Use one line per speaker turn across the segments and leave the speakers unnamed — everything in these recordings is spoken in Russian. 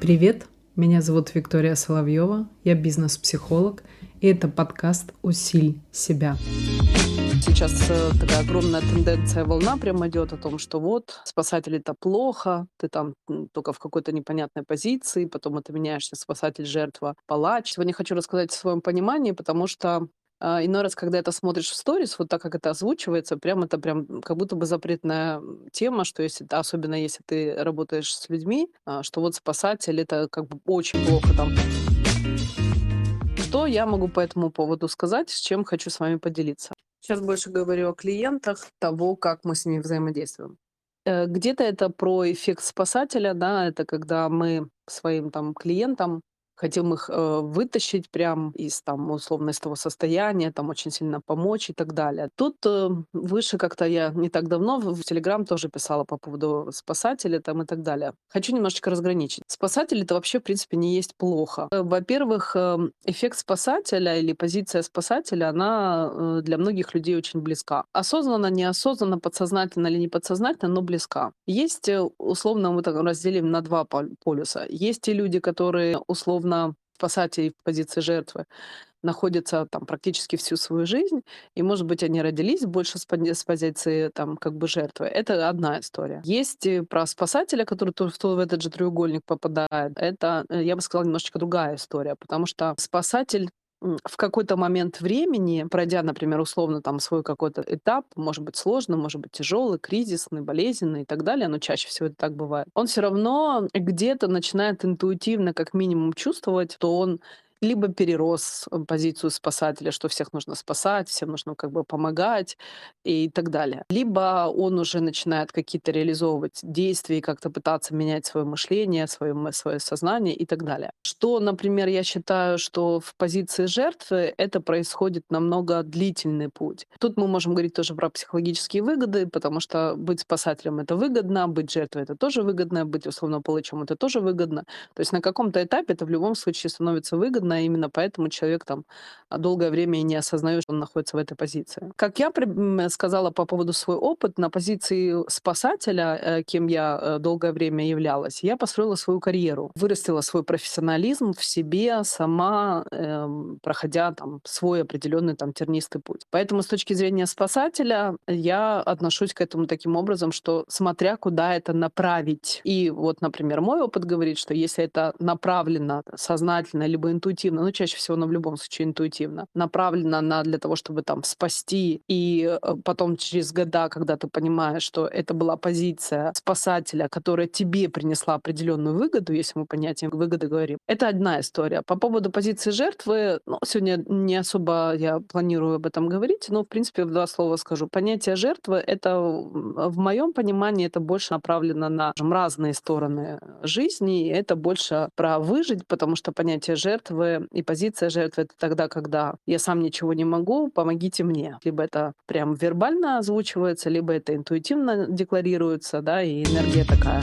Привет, меня зовут Виктория Соловьева, я бизнес-психолог, и это подкаст «Усиль себя».
Сейчас э, такая огромная тенденция, волна прям идет о том, что вот спасатель это плохо, ты там только в какой-то непонятной позиции, потом это меняешься спасатель, жертва, палач. Сегодня хочу рассказать о своем понимании, потому что а, иной раз, когда это смотришь в сторис, вот так как это озвучивается, прям это прям как будто бы запретная тема, что если, особенно если ты работаешь с людьми, а, что вот спасатель это как бы очень плохо там. Что я могу по этому поводу сказать, с чем хочу с вами поделиться? Сейчас больше говорю о клиентах, того, как мы с ними взаимодействуем. Э, где-то это про эффект спасателя, да, это когда мы своим там клиентам хотим их э, вытащить прям из там условно из того состояния, там очень сильно помочь и так далее. Тут э, выше как-то я не так давно в, Телеграм тоже писала по поводу спасателя там и так далее. Хочу немножечко разграничить. Спасатель это вообще в принципе не есть плохо. Э, во-первых, э, эффект спасателя или позиция спасателя, она э, для многих людей очень близка. Осознанно, неосознанно, подсознательно или не подсознательно, но близка. Есть э, условно мы так разделим на два полюса. Есть те люди, которые условно условно спасателей в позиции жертвы находятся там практически всю свою жизнь, и, может быть, они родились больше с, позиции там как бы жертвы. Это одна история. Есть и про спасателя, который в этот же треугольник попадает. Это, э, я бы сказала, немножечко другая история, потому что спасатель в какой-то момент времени, пройдя, например, условно там свой какой-то этап, может быть сложный, может быть тяжелый, кризисный, болезненный и так далее, но чаще всего это так бывает, он все равно где-то начинает интуитивно как минимум чувствовать, что он либо перерос э, позицию спасателя, что всех нужно спасать, всем нужно как бы помогать и так далее. Либо он уже начинает какие-то реализовывать действия и как-то пытаться менять свое мышление, свое, свое сознание и так далее. Что, например, я считаю, что в позиции жертвы это происходит намного длительный путь. Тут мы можем говорить тоже про психологические выгоды, потому что быть спасателем — это выгодно, быть жертвой — это тоже выгодно, быть условно палачом — это тоже выгодно. То есть на каком-то этапе это в любом случае становится выгодно, трудно, именно поэтому человек там а, долгое время и не осознает, что он находится в этой позиции. Как я сказала по поводу свой опыт, на позиции спасателя, э, кем я э, долгое время являлась, я построила свою карьеру, вырастила свой профессионализм в себе сама, эм, проходя там свой определенный там тернистый путь. Поэтому с точки зрения спасателя я отношусь к этому таким образом, что смотря куда это направить. И вот, например, мой опыт говорит, что если это направлено сознательно либо интуитивно интуитивно, ну, чаще всего, но в любом случае интуитивно, направлена на для того, чтобы там спасти, и э, потом через года, когда ты понимаешь, что это была позиция спасателя, которая тебе принесла определенную выгоду, если мы понятием выгоды говорим, это одна история. По поводу позиции жертвы, ну, сегодня не особо я планирую об этом говорить, но, в принципе, в два слова скажу. Понятие жертвы — это, в моем понимании, это больше направлено на разные стороны жизни, это больше про выжить, потому что понятие жертвы и позиция жертвы — это тогда, когда я сам ничего не могу, помогите мне. Либо это прям вербально озвучивается, либо это интуитивно декларируется, да, и энергия такая.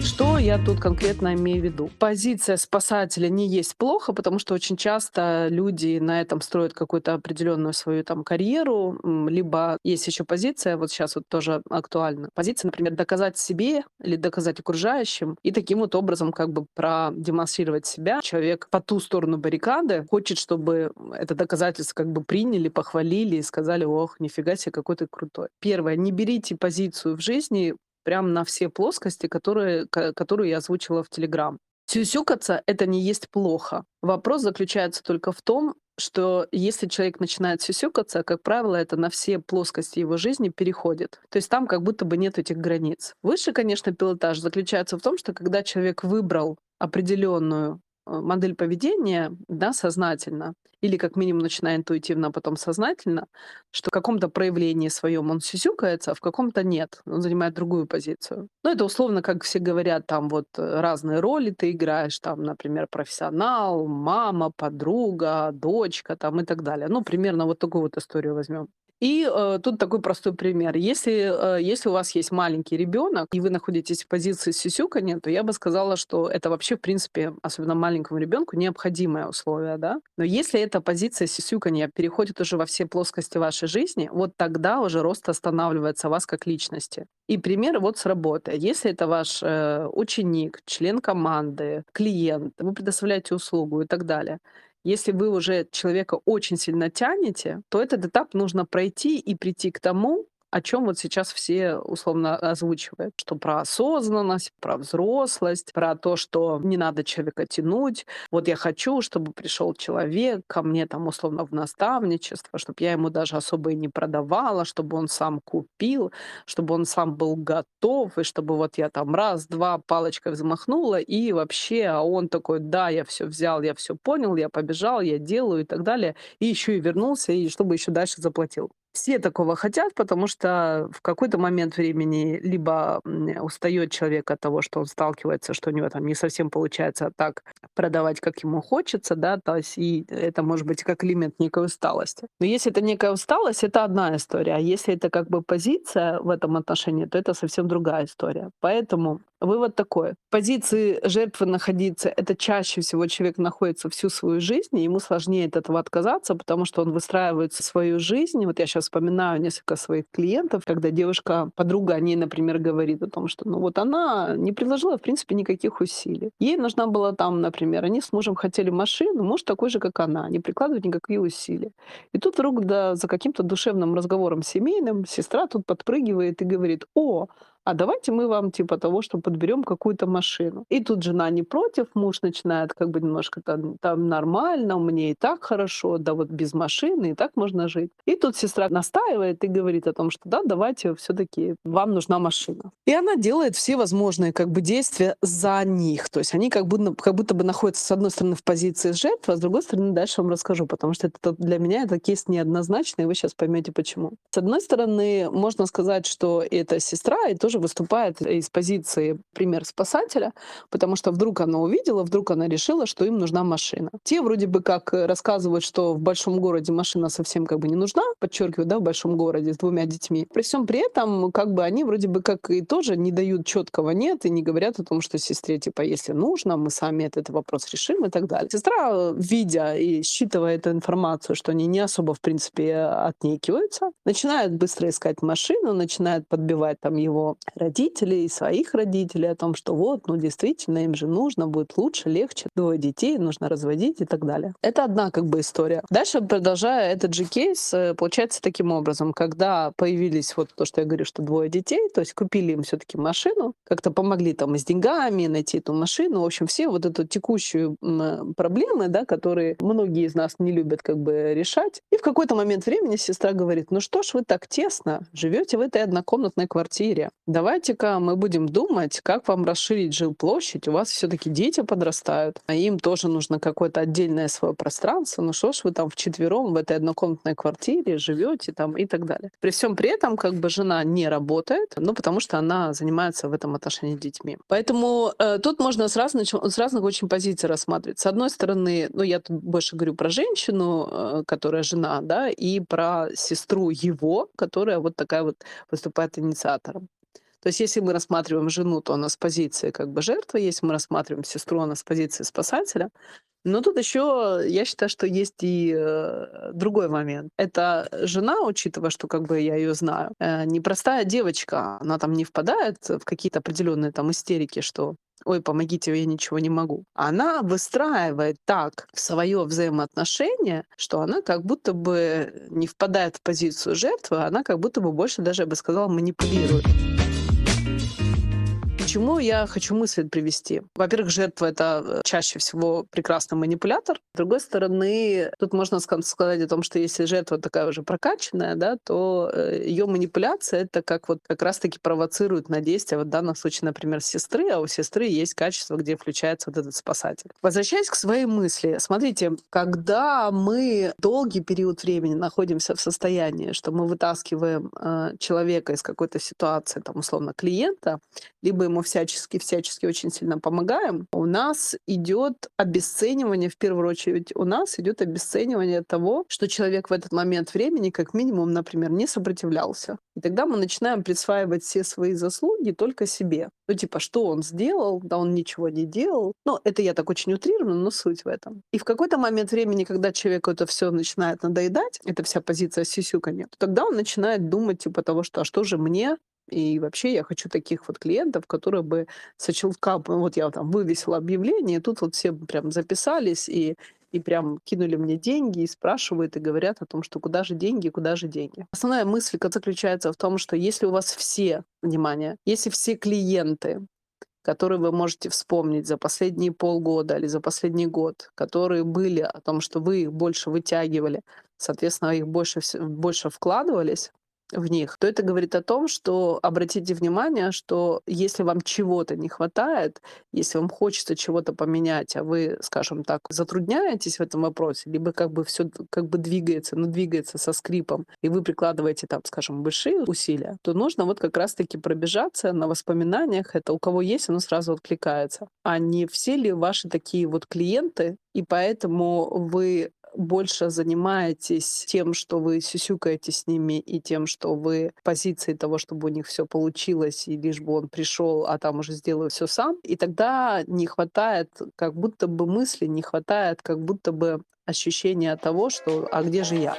Что я тут конкретно имею в виду? Позиция спасателя не есть плохо, потому что очень часто люди на этом строят какую-то определенную свою там карьеру, либо есть еще позиция, вот сейчас вот тоже актуальна. Позиция, например, доказать себе или доказать окружающим, и таким вот образом как бы продемонстрировать себя. Человек по ту сторону баррикады хочет, чтобы это доказательство как бы приняли, похвалили и сказали, ох, нифига себе, какой ты крутой. Первое, не берите позицию в жизни прям на все плоскости, которые, которую я озвучила в Телеграм. Сюсюкаться — это не есть плохо. Вопрос заключается только в том, что если человек начинает сюсюкаться, как правило, это на все плоскости его жизни переходит. То есть там как будто бы нет этих границ. Выше, конечно, пилотаж заключается в том, что когда человек выбрал определенную модель поведения, да, сознательно, или как минимум начиная интуитивно, а потом сознательно, что в каком-то проявлении своем он сюсюкается, а в каком-то нет. Он занимает другую позицию. Ну, это условно, как все говорят, там вот э, разные роли ты играешь, там, например, профессионал, мама, подруга, дочка, там и так далее. Ну, примерно вот такую вот историю возьмем. И э, тут такой простой пример. Если, э, если у вас есть маленький ребенок, и вы находитесь в позиции сисюканья, то я бы сказала, что это вообще, в принципе, особенно маленькому ребенку, необходимое условие, да. Но если эта позиция сисюканья переходит уже во все плоскости вашей жизни, вот тогда уже рост останавливается вас как личности. И пример вот с работы. Если это ваш э, ученик, член команды, клиент, вы предоставляете услугу и так далее, если вы уже человека очень сильно тянете, то этот этап нужно пройти и прийти к тому, о чем вот сейчас все условно озвучивают, что про осознанность, про взрослость, про то, что не надо человека тянуть. Вот я хочу, чтобы пришел человек ко мне там условно в наставничество, чтобы я ему даже особо и не продавала, чтобы он сам купил, чтобы он сам был готов, и чтобы вот я там раз-два палочкой взмахнула, и вообще, а он такой, да, я все взял, я все понял, я побежал, я делаю и так далее, и еще и вернулся, и чтобы еще дальше заплатил. Все такого хотят, потому что в какой-то момент времени либо устает человек от того, что он сталкивается, что у него там не совсем получается так продавать, как ему хочется, да, то есть и это может быть как элемент некой усталости. Но если это некая усталость, это одна история, а если это как бы позиция в этом отношении, то это совсем другая история. Поэтому Вывод такой. В позиции жертвы находиться — это чаще всего человек находится всю свою жизнь, и ему сложнее от этого отказаться, потому что он выстраивает свою жизнь. Вот я сейчас вспоминаю несколько своих клиентов, когда девушка, подруга о ней, например, говорит о том, что ну вот она не приложила, в принципе, никаких усилий. Ей нужна была там, например, они с мужем хотели машину, муж такой же, как она, не прикладывать никакие усилия. И тут вдруг да, за каким-то душевным разговором семейным сестра тут подпрыгивает и говорит, о, а давайте мы вам типа того, что подберем какую-то машину. И тут жена не против, муж начинает как бы немножко там, там нормально, мне и так хорошо, да вот без машины и так можно жить. И тут сестра настаивает и говорит о том, что да, давайте все таки вам нужна машина. И она делает все возможные как бы действия за них. То есть они как будто, как будто бы находятся с одной стороны в позиции жертвы, а с другой стороны дальше вам расскажу, потому что это для меня это кейс неоднозначный, и вы сейчас поймете почему. С одной стороны, можно сказать, что это сестра и тоже тоже выступает из позиции пример спасателя, потому что вдруг она увидела, вдруг она решила, что им нужна машина. Те вроде бы как рассказывают, что в большом городе машина совсем как бы не нужна, подчеркиваю, да, в большом городе с двумя детьми. При всем при этом, как бы они вроде бы как и тоже не дают четкого нет и не говорят о том, что сестре, типа, если нужно, мы сами этот вопрос решим и так далее. Сестра, видя и считывая эту информацию, что они не особо, в принципе, отнекиваются, начинают быстро искать машину, начинают подбивать там его родителей, своих родителей о том, что вот, ну действительно, им же нужно, будет лучше, легче, двое детей нужно разводить и так далее. Это одна как бы история. Дальше, продолжая этот же кейс, э, получается таким образом, когда появились вот то, что я говорю, что двое детей, то есть купили им все таки машину, как-то помогли там с деньгами найти эту машину, в общем, все вот эту текущую проблемы, да, которые многие из нас не любят как бы решать. И в какой-то момент времени сестра говорит, ну что ж вы так тесно живете в этой однокомнатной квартире? Давайте-ка мы будем думать, как вам расширить жилплощадь. У вас все-таки дети подрастают, а им тоже нужно какое-то отдельное свое пространство. Ну что ж вы там вчетвером в этой однокомнатной квартире живете там и так далее. При всем при этом как бы жена не работает, ну потому что она занимается в этом отношении детьми. Поэтому э, тут можно с разных, с разных очень позиций рассматривать. С одной стороны, ну я тут больше говорю про женщину, э, которая жена, да, и про сестру его, которая вот такая вот выступает инициатором. То есть если мы рассматриваем жену, то она с позиции как бы жертвы, если мы рассматриваем сестру, она с позиции спасателя. Но тут еще я считаю, что есть и э, другой момент. Это жена, учитывая, что как бы я ее знаю, э, непростая девочка, она там не впадает в какие-то определенные там истерики, что ой, помогите, я ничего не могу. Она выстраивает так свое взаимоотношение, что она как будто бы не впадает в позицию жертвы, она как будто бы больше даже, я бы сказала, манипулирует чему я хочу мысль привести? Во-первых, жертва — это э, чаще всего прекрасный манипулятор. С другой стороны, тут можно сказать о том, что если жертва такая уже прокачанная, да, то э, ее манипуляция — это как вот как раз-таки провоцирует на действие, вот в данном случае, например, сестры, а у сестры есть качество, где включается вот этот спасатель. Возвращаясь к своей мысли, смотрите, когда мы долгий период времени находимся в состоянии, что мы вытаскиваем э, человека из какой-то ситуации, там, условно, клиента, либо ему всячески-всячески очень сильно помогаем, у нас идет обесценивание, в первую очередь у нас идет обесценивание того, что человек в этот момент времени, как минимум, например, не сопротивлялся. И тогда мы начинаем присваивать все свои заслуги только себе. Ну, типа, что он сделал? Да он ничего не делал. Ну, это я так очень утрированно, но суть в этом. И в какой-то момент времени, когда человеку это все начинает надоедать, это вся позиция сисюканья, то тогда он начинает думать, типа, того, что а что же мне и вообще я хочу таких вот клиентов, которые бы со щелчка, вот я там вывесила объявление, тут вот все прям записались и и прям кинули мне деньги и спрашивают и говорят о том, что куда же деньги, куда же деньги. Основная мысль заключается в том, что если у вас все, внимание, если все клиенты, которые вы можете вспомнить за последние полгода или за последний год, которые были о том, что вы их больше вытягивали, соответственно, их больше, больше вкладывались, в них, то это говорит о том, что обратите внимание, что если вам чего-то не хватает, если вам хочется чего-то поменять, а вы, скажем так, затрудняетесь в этом вопросе, либо как бы все как бы двигается, но двигается со скрипом, и вы прикладываете там, скажем, большие усилия, то нужно вот как раз-таки пробежаться на воспоминаниях. Это у кого есть, оно сразу откликается. А не все ли ваши такие вот клиенты, и поэтому вы больше занимаетесь тем, что вы сюсюкаете с ними, и тем, что вы в позиции того, чтобы у них все получилось, и лишь бы он пришел, а там уже сделаю все сам. И тогда не хватает, как будто бы мысли, не хватает, как будто бы ощущения того, что «а где же я?».